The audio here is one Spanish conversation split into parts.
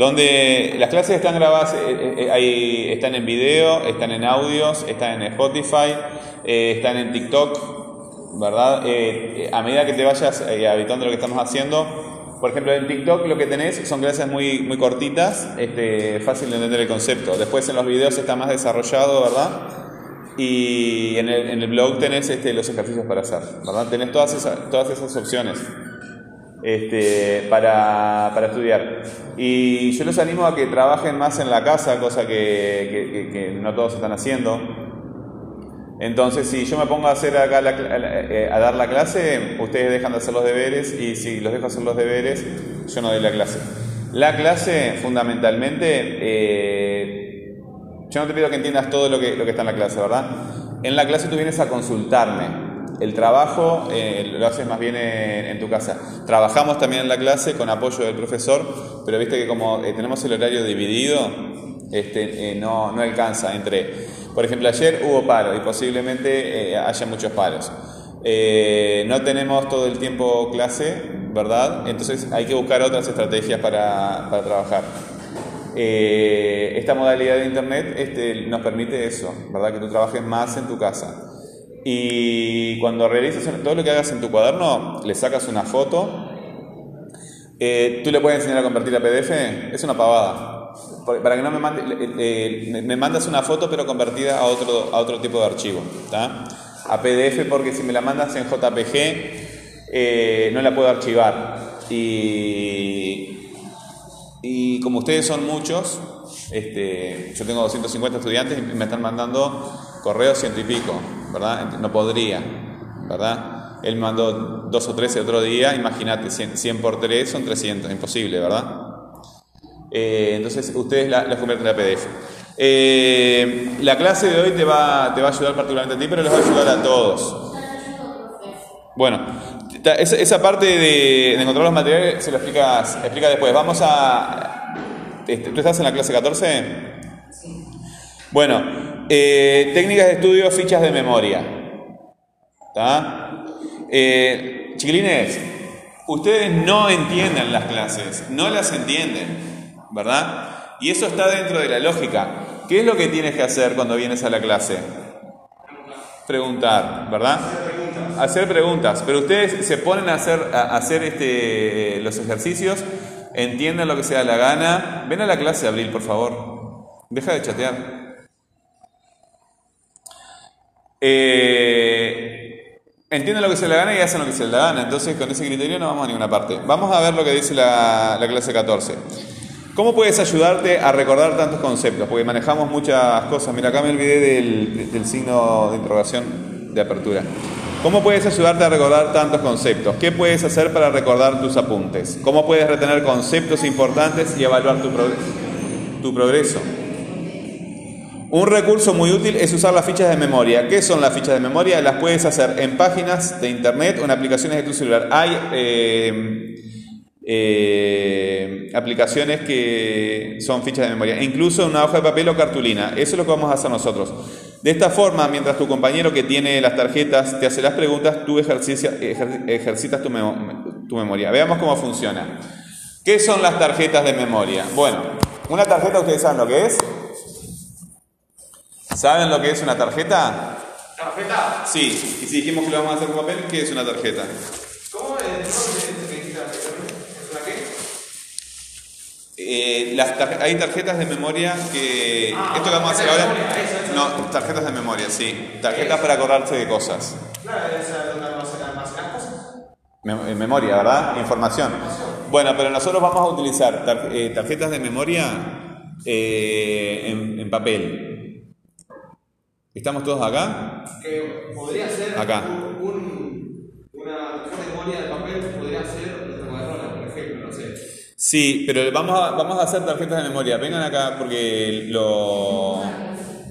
Donde las clases están grabadas, eh, eh, ahí están en video, están en audios, están en Spotify, eh, están en TikTok, ¿verdad? a medida que te vayas habitando lo que estamos haciendo, por ejemplo, en TikTok lo que tenés son clases muy, muy cortitas, este, fácil de entender el concepto. Después en los videos está más desarrollado, ¿verdad? Y en el, en el blog tenés este, los ejercicios para hacer, ¿verdad? Tenés todas esas, todas esas opciones este, para, para, estudiar. Y yo los animo a que trabajen más en la casa, cosa que, no todos están haciendo. Entonces, si yo me pongo a hacer acá eh, a dar la clase, ustedes dejan de hacer los deberes y si los dejo hacer los deberes, yo no doy la clase. La clase, fundamentalmente, eh, yo no te pido que entiendas todo lo que, lo que está en la clase, ¿verdad? En la clase tú vienes a consultarme. El trabajo eh, lo haces más bien en, tu casa. Trabajamos también en la clase con apoyo del profesor, pero viste que como eh, tenemos el horario dividido, este, eh, no, no, alcanza entre... Por ejemplo, ayer hubo paro y posiblemente haya muchos paros. no tenemos todo el tiempo clase, ¿verdad? Entonces hay que buscar otras estrategias para, para trabajar. esta modalidad de Internet este, nos permite eso, ¿verdad? Que tú trabajes más en tu casa. Y cuando realizas todo lo que hagas en tu cuaderno, le sacas una foto. Eh, ¿Tú le puedes enseñar a convertir a PDF? Es una pavada. Para que no me mande, me mandas una foto pero convertida a otro, a otro tipo de archivo. A PDF porque si me la mandas en JPG eh, no la puedo archivar. Y, y como ustedes son muchos, este, yo tengo 250 estudiantes y me están mandando correos ciento y pico. ¿Verdad? No podría, ¿verdad? Él mandó dos o tres el otro día, imagínate, 100, por 3 son 300, imposible, ¿verdad? Eh, entonces ustedes la, convierten en PDF. Eh, la clase de hoy te va, te va a ayudar particularmente a ti, pero les va a ayudar a todos. Bueno, esa, parte de, encontrar los materiales se lo explicas, explica después. Vamos a... Este, ¿Tú estás en la clase 14? Sí. Bueno, eh, técnicas de estudio, fichas de memoria. Eh, chiquilines, ustedes no entienden las clases, no las entienden, ¿verdad? Y eso está dentro de la lógica. ¿Qué es lo que tienes que hacer cuando vienes a la clase? Preguntar, ¿verdad? Hacer preguntas. Pero ustedes se ponen a hacer, a hacer este, los ejercicios, entienden lo que sea la gana. Ven a la clase, Abril, por favor. Deja de chatear. Eh, entienden lo que se le gana y hacen lo que se le gana. Entonces, con ese criterio no vamos a ninguna parte. Vamos a ver lo que dice la, clase 14. ¿Cómo puedes ayudarte a recordar tantos conceptos? Porque manejamos muchas cosas. Mira, acá me olvidé del, del signo de interrogación de apertura. ¿Cómo puedes ayudarte a recordar tantos conceptos? ¿Qué puedes hacer para recordar tus apuntes? ¿Cómo puedes retener conceptos importantes y evaluar tu progreso? Un recurso muy útil es usar las fichas de memoria. ¿Qué son las fichas de memoria? Las puedes hacer en páginas de internet o en aplicaciones de tu celular. Hay eh, eh, aplicaciones que son fichas de memoria, e incluso una hoja de papel o cartulina. Eso es lo que vamos a hacer nosotros. De esta forma, mientras tu compañero que tiene las tarjetas te hace las preguntas, tú ejercitas tu, tu memoria. Veamos cómo funciona. ¿Qué son las tarjetas de memoria? Bueno, una tarjeta, ustedes saben lo que es. ¿Saben lo que es una tarjeta? ¿Tarjeta? Sí, y si dijimos que lo vamos a hacer con papel, ¿qué es una tarjeta? ¿Cómo es? ¿Una qué? Eh, las hay tarjetas de memoria que. Ah, esto que vamos a hacer ahora. no, tarjetas de memoria, sí. Tarjetas para acordarse de cosas. Claro, esa es donde almacenar cosas. En memoria, ¿verdad? Información. Bueno, pero nosotros vamos a utilizar eh, tarjetas de memoria eh, en, en papel. ¿Estamos todos acá? Que podría ser acá. Un, una memoria de papel, podría ser una por ejemplo, no sé. Sí, pero vamos a, vamos a hacer tarjetas de memoria. Vengan acá porque lo...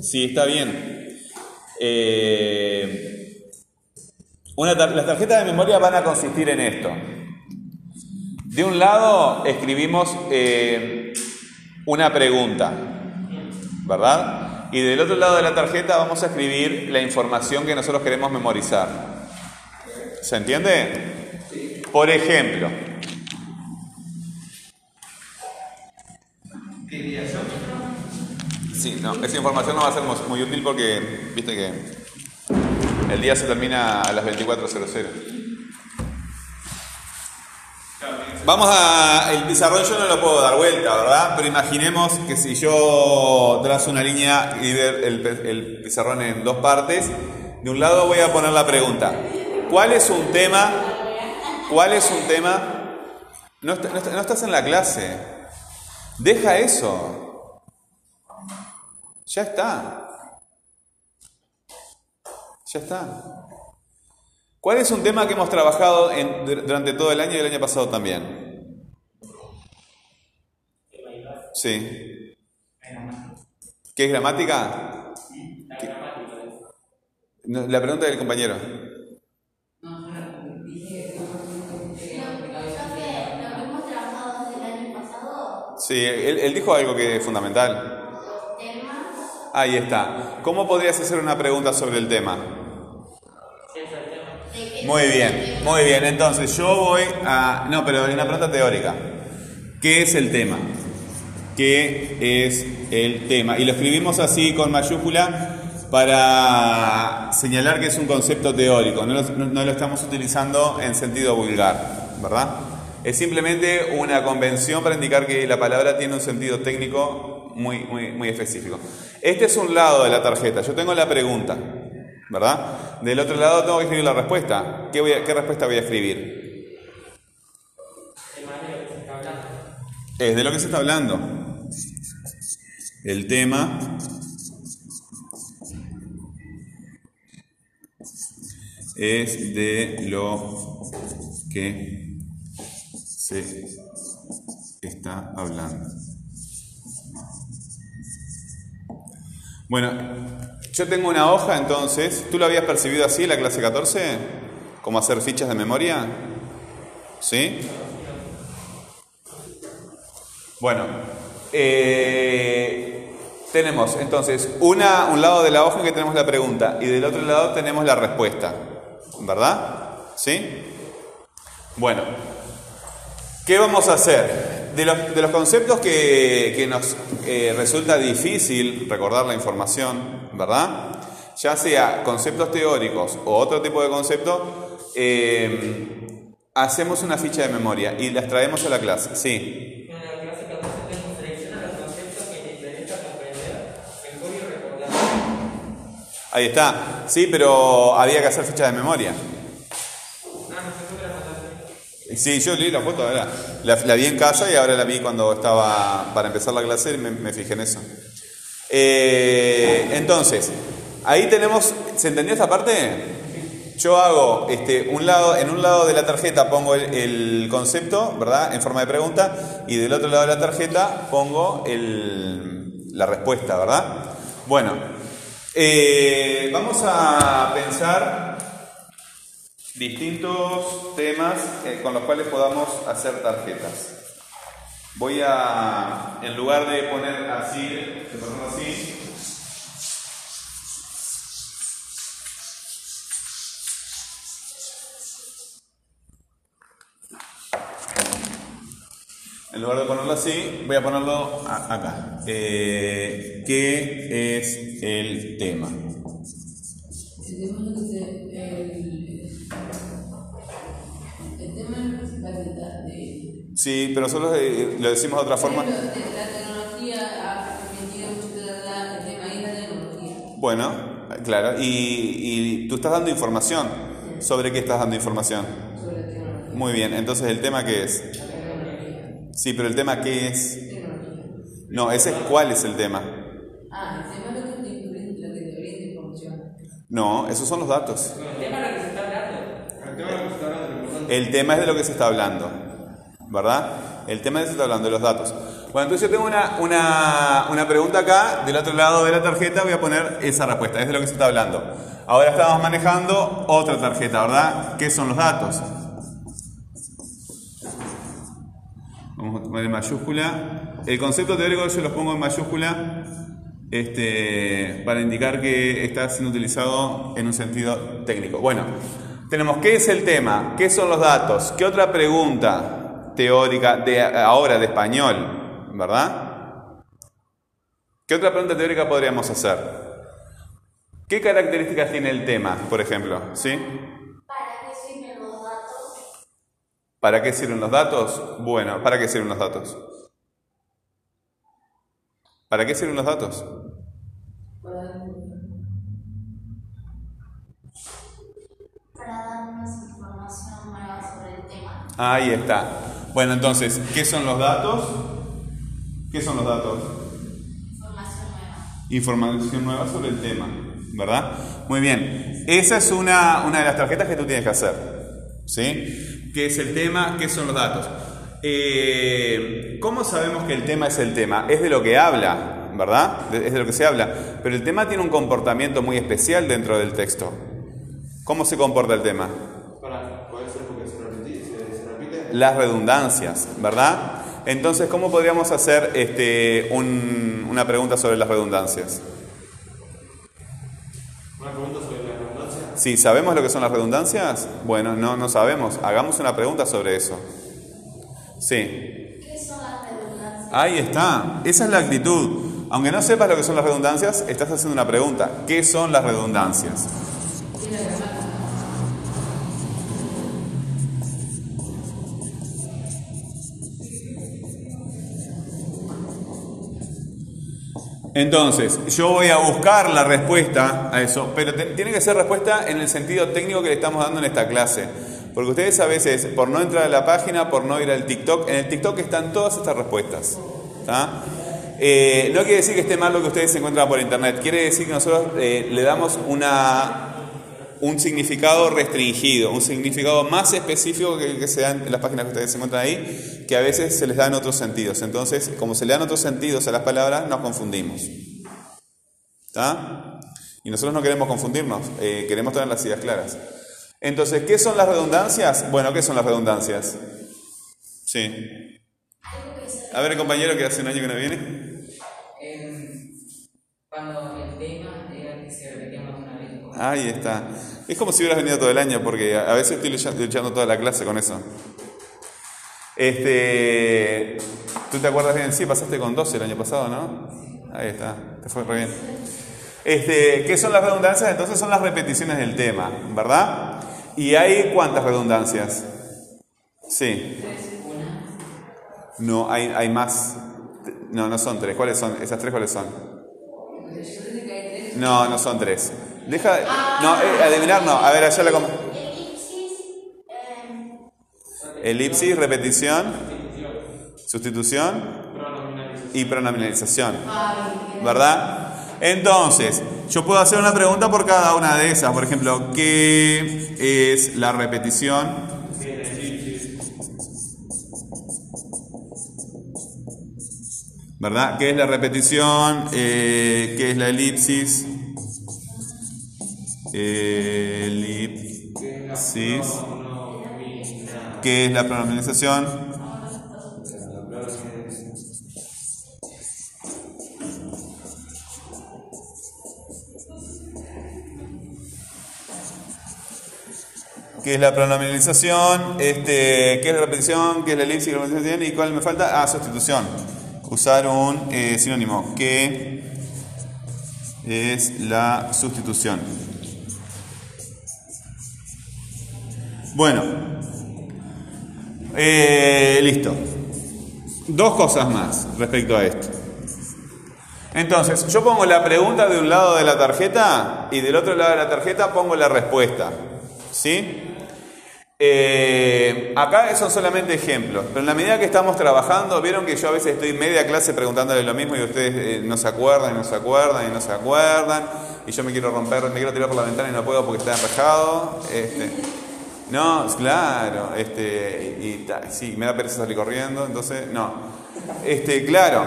Sí, está bien. Eh, una las tarjetas de memoria van a consistir en esto. De un lado escribimos eh, una pregunta, ¿verdad? Y del otro lado de la tarjeta vamos a escribir la información que nosotros queremos memorizar. ¿Se entiende? Por ejemplo. Sí, no, esa información no va a ser mu- muy útil porque, viste que el día se termina a las 24.00. Vamos a. El pizarrón yo no lo puedo dar vuelta, ¿verdad? Pero imaginemos que si yo trazo una línea y el, el pizarrón en dos partes, de un lado voy a poner la pregunta: ¿Cuál es un tema? ¿Cuál es un tema? No, no estás en la clase. Deja eso. Ya está. Ya está. ¿Cuál es un tema que hemos trabajado en- durante todo el año y el año pasado también? Sí. ¿Qué es gramática? ¿Qué? La pregunta del compañero. Sí, él, él dijo algo que es fundamental. los temas, Ahí está. ¿Cómo podrías hacer una pregunta sobre el tema? Muy bien, muy bien. Entonces yo voy a... No, pero hay una pregunta teórica. ¿Qué es el tema? ¿Qué es el tema? Y lo escribimos así con mayúscula para señalar que es un concepto teórico, no lo, no lo estamos utilizando en sentido vulgar, ¿verdad? Es simplemente una convención para indicar que la palabra tiene un sentido técnico muy, muy, muy específico. Este es un lado de la tarjeta, yo tengo la pregunta, ¿verdad? Del otro lado tengo que escribir la respuesta. ¿Qué, voy a- qué respuesta voy a escribir? Es de lo que se está hablando. El tema es de lo que se está hablando. Bueno, yo tengo una hoja entonces. ¿Tú lo habías percibido así en la clase 14? ¿Como hacer fichas de memoria? ¿Sí? Bueno, eh, tenemos entonces una, un lado de la hoja que tenemos la pregunta y del otro lado tenemos la respuesta, ¿verdad? ¿Sí? Bueno, ¿qué vamos a hacer? De los, de los conceptos que, que nos eh, resulta difícil recordar la información, ¿verdad? Ya sea conceptos teóricos o otro tipo de concepto, eh, hacemos una ficha de memoria y las traemos a la clase, sí. En la clase 14 tenemos selecciona los conceptos que te interesa comprender mejor y recordar. Ahí está. Sí, pero había que hacer ficha de memoria. Ah, no sé cómo la mandaste. Sí, yo leí la foto. La, la vi en casa y ahora la vi cuando estaba para empezar la clase y me, fijé en eso. Eh, entonces, ahí tenemos, ¿se entendió esta parte? Yo hago este, un lado, en un lado de la tarjeta pongo el, el concepto, ¿verdad? En forma de pregunta, y del otro lado de la tarjeta pongo el- la respuesta, ¿verdad? Bueno, eh, vamos a pensar distintos temas eh, con los cuales podamos hacer tarjetas. Voy a, en lugar de poner así, ponerlo así, en lugar de ponerlo así, voy a ponerlo acá. Eh, ¿Qué es el tema? El tema Sí, pero solo eh, lo decimos de otra forma. Pero de la tecnología ha permitido mucho de la- el tema y la tecnología. Bueno, claro, y, y tú estás dando información. ¿Sobre qué estás dando información? sobre la tecnología. Muy bien, entonces el tema qué es? La tecnología. Sí, pero el tema qué es? Tecnología. No, ese es cuál es el tema. Ah, el tema es lo que te información. No, esos son los datos. El tema tema de lo que se está hablando, lo importante. El tema es de lo que se está hablando, ¿verdad? El tema de se está hablando, de los datos. Bueno, entonces yo tengo una, una, una pregunta acá, del otro lado de la tarjeta voy a poner esa respuesta, es de lo que se está hablando. Ahora estamos manejando otra tarjeta, ¿verdad? ¿Qué son los datos? Vamos a poner en mayúscula. El concepto teórico yo los pongo en mayúscula este, para indicar que está siendo utilizado en un sentido técnico. Bueno, tenemos qué es el tema, qué son los datos, qué otra pregunta teórica de ahora de español, ¿verdad? ¿Qué otra pregunta teórica podríamos hacer? ¿Qué características tiene el tema, por ejemplo? ¿Sí? ¿Para qué sirven los datos? ¿Para qué sirven los datos? Bueno, ¿para qué sirven los datos? ¿Para qué sirven los datos? Para darnos información nueva sobre el tema. Ahí está. Bueno, entonces, ¿qué son los datos? ¿Qué son los datos? Información nueva. Información nueva sobre el tema, ¿verdad? Muy bien. Esa es una, una de las tarjetas que tú tienes que hacer. ¿Sí? ¿Qué es el tema? ¿Qué son los datos? Eh, ¿Cómo sabemos que el tema es el tema? Es de lo que habla, ¿verdad? Es de lo que se habla. Pero el tema tiene un comportamiento muy especial dentro del texto. ¿Cómo se comporta el tema? Para, puede ser porque se repite, se, se repite. Las redundancias, ¿verdad? Entonces, ¿cómo podríamos hacer este, un- una pregunta sobre las redundancias? Una pregunta sobre la redundancia. Sí, ¿sabemos lo que son las redundancias? Bueno, no, no sabemos. Hagamos una pregunta sobre eso. Sí. ¿Qué son las redundancias? Ahí está. Esa es la actitud. Aunque no sepas lo que son las redundancias, estás haciendo una pregunta. ¿Qué son las redundancias? Entonces, yo voy a buscar la respuesta a eso, pero tiene que ser respuesta en el sentido técnico que le estamos dando en esta clase. Porque ustedes a veces, por no entrar a la página, por no ir al TikTok, en el TikTok están todas estas respuestas. Eh, no quiere decir que esté mal lo que ustedes encuentran por internet, quiere decir que nosotros eh, le damos una, un significado restringido, un significado más específico que que se da en las páginas que ustedes encuentran ahí, que a veces se les da en otros sentidos. Entonces, como se le dan otros sentidos a las palabras, nos confundimos. ¿Está? Y nosotros no queremos confundirnos, eh, queremos tener las ideas claras. Entonces, ¿qué son las redundancias? Bueno, ¿qué son las redundancias? Sí. A ver, compañero, que hace un año que no viene. Em, cuando el tema era que se Ahí está. Es como si hubieras venido todo el año, porque a veces estoy lucha- luchando toda la clase con eso. Este, ¿Tú te acuerdas bien? Sí, pasaste con 12 el año pasado, ¿no? Ahí está, te fue re bien. Este, ¿Qué son las redundancias? Entonces son las repeticiones del tema, ¿verdad? ¿Y hay cuántas redundancias? Sí. No, hay, hay más. No, no son tres. ¿Cuáles son? ¿Esas tres cuáles son? No, no son tres. Deja. No, eh, adivinar no. A ver, allá la. com- Elipsis, eh, Elipsis, repetición, sustitución y pronominalización. ¿Verdad? Entonces, yo puedo hacer una pregunta por cada una de esas. Por ejemplo, ¿qué es la repetición? ¿Verdad? ¿Qué es la repetición? Eh, ¿Qué es la elipsis? Elipsis. ¿Qué es la pronominalización? ¿Qué es la pronominalización? Este, ¿Qué es la repetición? ¿Qué es la elipsis? ¿Qué es la? ¿Y cuál me falta? Ah, sustitución. Usar un eh, sinónimo. ¿Qué es la sustitución? Bueno, eh, listo. Dos cosas más respecto a esto. Entonces, yo pongo la pregunta de un lado de la tarjeta y del otro lado de la tarjeta pongo la respuesta. ¿Sí? Eh, acá son solamente ejemplos, pero en la medida que estamos trabajando, vieron que yo a veces estoy media clase preguntándole lo mismo y ustedes eh, no se acuerdan y no se acuerdan y no se acuerdan, y yo me quiero romper, me quiero tirar por la ventana y no puedo porque está enrejado. Este, no, claro, este, y, sí, me da pereza salir corriendo, entonces, no. Este, claro,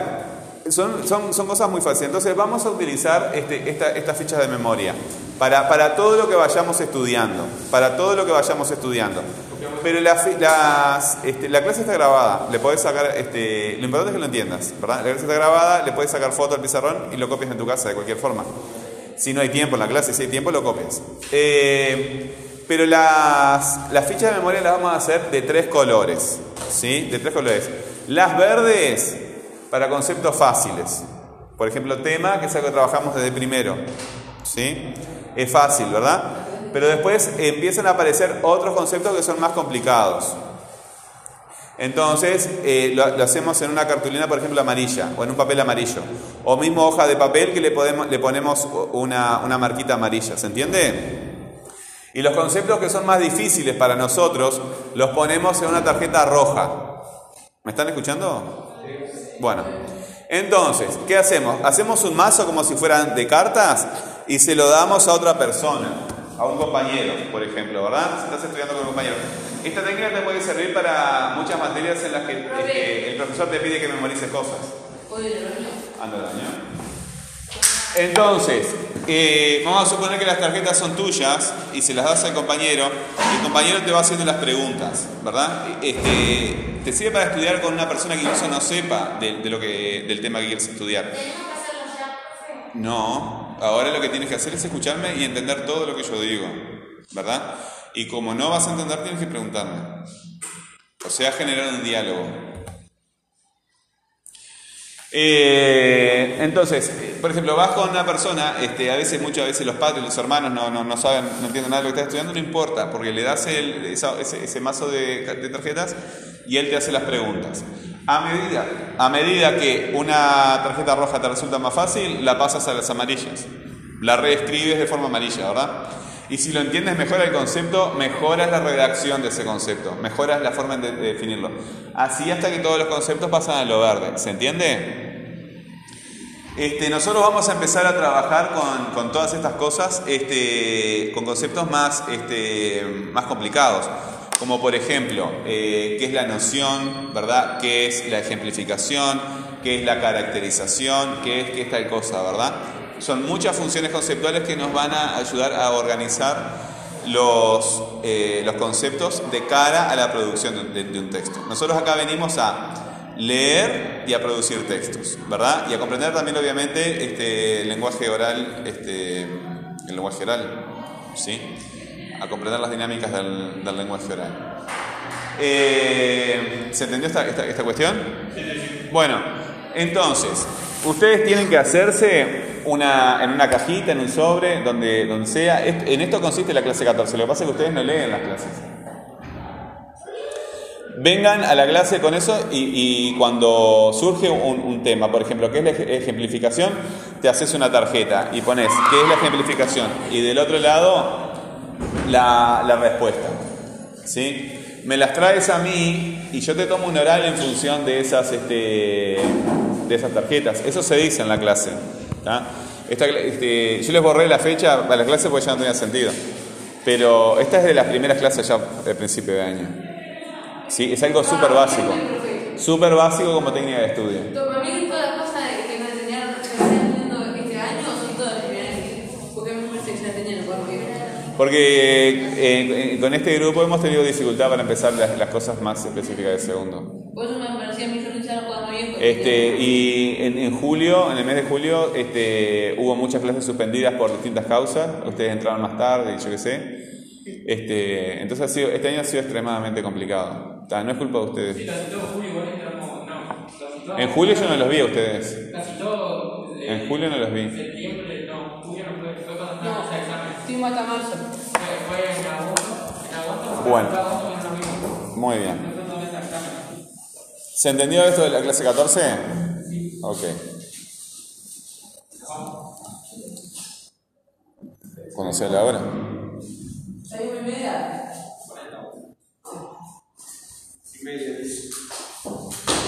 son, son, son cosas muy fáciles. Entonces vamos a utilizar este, esta- estas fichas de memoria para, para todo lo que vayamos estudiando, para todo lo que vayamos estudiando. Pero la, las, este, la clase está grabada, le podés sacar, este, lo importante es que lo entiendas, ¿verdad? La clase está grabada, le puedes sacar foto al pizarrón y lo copias en tu casa de cualquier forma. Si no hay tiempo en la clase, si hay tiempo, lo copias. Eh, pero las, fichas de memoria las vamos a hacer de tres colores. ¿Sí? De tres colores. Las verdes para conceptos fáciles. Por ejemplo, tema, que es algo que trabajamos desde primero. ¿Sí? Es fácil, ¿verdad? Pero después empiezan a aparecer otros conceptos que son más complicados. Entonces, eh, lo, lo hacemos en una cartulina, por ejemplo, amarilla, o en un papel amarillo. O mismo hoja de papel que le, podemos, le ponemos una, una marquita amarilla. ¿Se entiende? Y los conceptos que son más difíciles para nosotros los ponemos en una tarjeta roja. ¿Me están escuchando? Bueno, entonces, ¿qué hacemos? Hacemos un mazo como si fueran de cartas y se lo damos a otra persona, a un compañero, por ejemplo, ¿verdad? Si estás estudiando con un compañero. Esta técnica te puede servir para muchas materias en las que el profesor te pide que memorices cosas. Reunión. Anda, daño. Entonces, eh, vamos a suponer que las tarjetas son tuyas y se las das al compañero. El compañero te va haciendo las preguntas, ¿verdad? Este, te sirve para estudiar con una persona que incluso no sepa de, de lo que, del tema que quieres estudiar. No, ahora lo que tienes que hacer es escucharme y entender todo lo que yo digo, ¿verdad? Y como no vas a entender, tienes que preguntarme. O sea, generar un diálogo. Eh, entonces, por ejemplo, vas con una persona, este, a veces, muchas veces los padres, los hermanos no, no, no saben, no entienden nada de lo que estás estudiando, no importa, porque le das el- esa- ese, ese mazo de, de tarjetas y él te hace las preguntas. A medida, a medida que una tarjeta roja te resulta más fácil, la pasas a las amarillas. La reescribes de forma amarilla, ¿verdad? Y si lo entiendes mejor el concepto, mejoras la redacción de ese concepto, mejoras la forma de, de definirlo. Así hasta que todos los conceptos pasan a lo verde. ¿Se entiende? Este, nosotros vamos a empezar a trabajar con, con todas estas cosas, este, con conceptos más, este, más complicados, como por ejemplo, eh, qué es la noción, ¿verdad? ¿Qué es la ejemplificación? ¿Qué es la caracterización? ¿Qué es qué es tal cosa, verdad? Son muchas funciones conceptuales que nos van a ayudar a organizar los, eh, los conceptos de cara a la producción de, de- de un texto. Nosotros acá venimos a leer y a producir textos, ¿verdad? Y a comprender también, obviamente, este, el lenguaje oral, este, el lenguaje oral, ¿sí? A comprender las dinámicas del, del lenguaje oral. Eh, ¿Se entendió esta, esta, esta cuestión? Bueno, entonces, ustedes tienen que hacerse una, en una cajita, en un sobre, donde, donde sea. En esto consiste la clase 14. Lo que pasa es que ustedes no leen las clases. Vengan a la clase con eso y, cuando surge un, tema, por ejemplo, ¿qué es la ej- ejemplificación? Te haces una tarjeta y pones ¿qué es la ejemplificación? Y del otro lado la, respuesta. ¿Sí? Me las traes a mí y yo te tomo un oral en función de esas, este, de esas tarjetas. Eso se dice en la clase. Esta este, yo les borré la fecha a la clase porque ya no tenía sentido. Pero esta es de las primeras clases ya del principio de año. Sí, es algo súper básico. Súper básico como técnica de estudio. Para mí todas las cosas que me enseñaron, que me están enseñando este año son todas de primer año. Porque porque eh, eh, con este grupo hemos tenido dificultad para empezar las, las cosas más específicas de segundo. Este, y en, en julio, en el mes de julio, este, hubo muchas clases suspendidas por distintas causas. Ustedes entraron más tarde y yo qué sé. Este, entonces ha sido, este año ha sido extremadamente complicado. Ta, No es culpa de Sí, ustedes. casi todo julio igual entramos, no, casi todo. En julio yo no los vi a ustedes. Casi todo. eh, En julio no los vi. Septiembre, no, julio no fue, fue cuando estábamos a examen. Estuvimos hasta marzo. Fue, fue en agosto. En agosto, Bueno. en no. Muy bien. No. ¿Se entendió esto de la clase 14? Ok. ¿Cuándo sea la hora? Seis y media. Veja isso.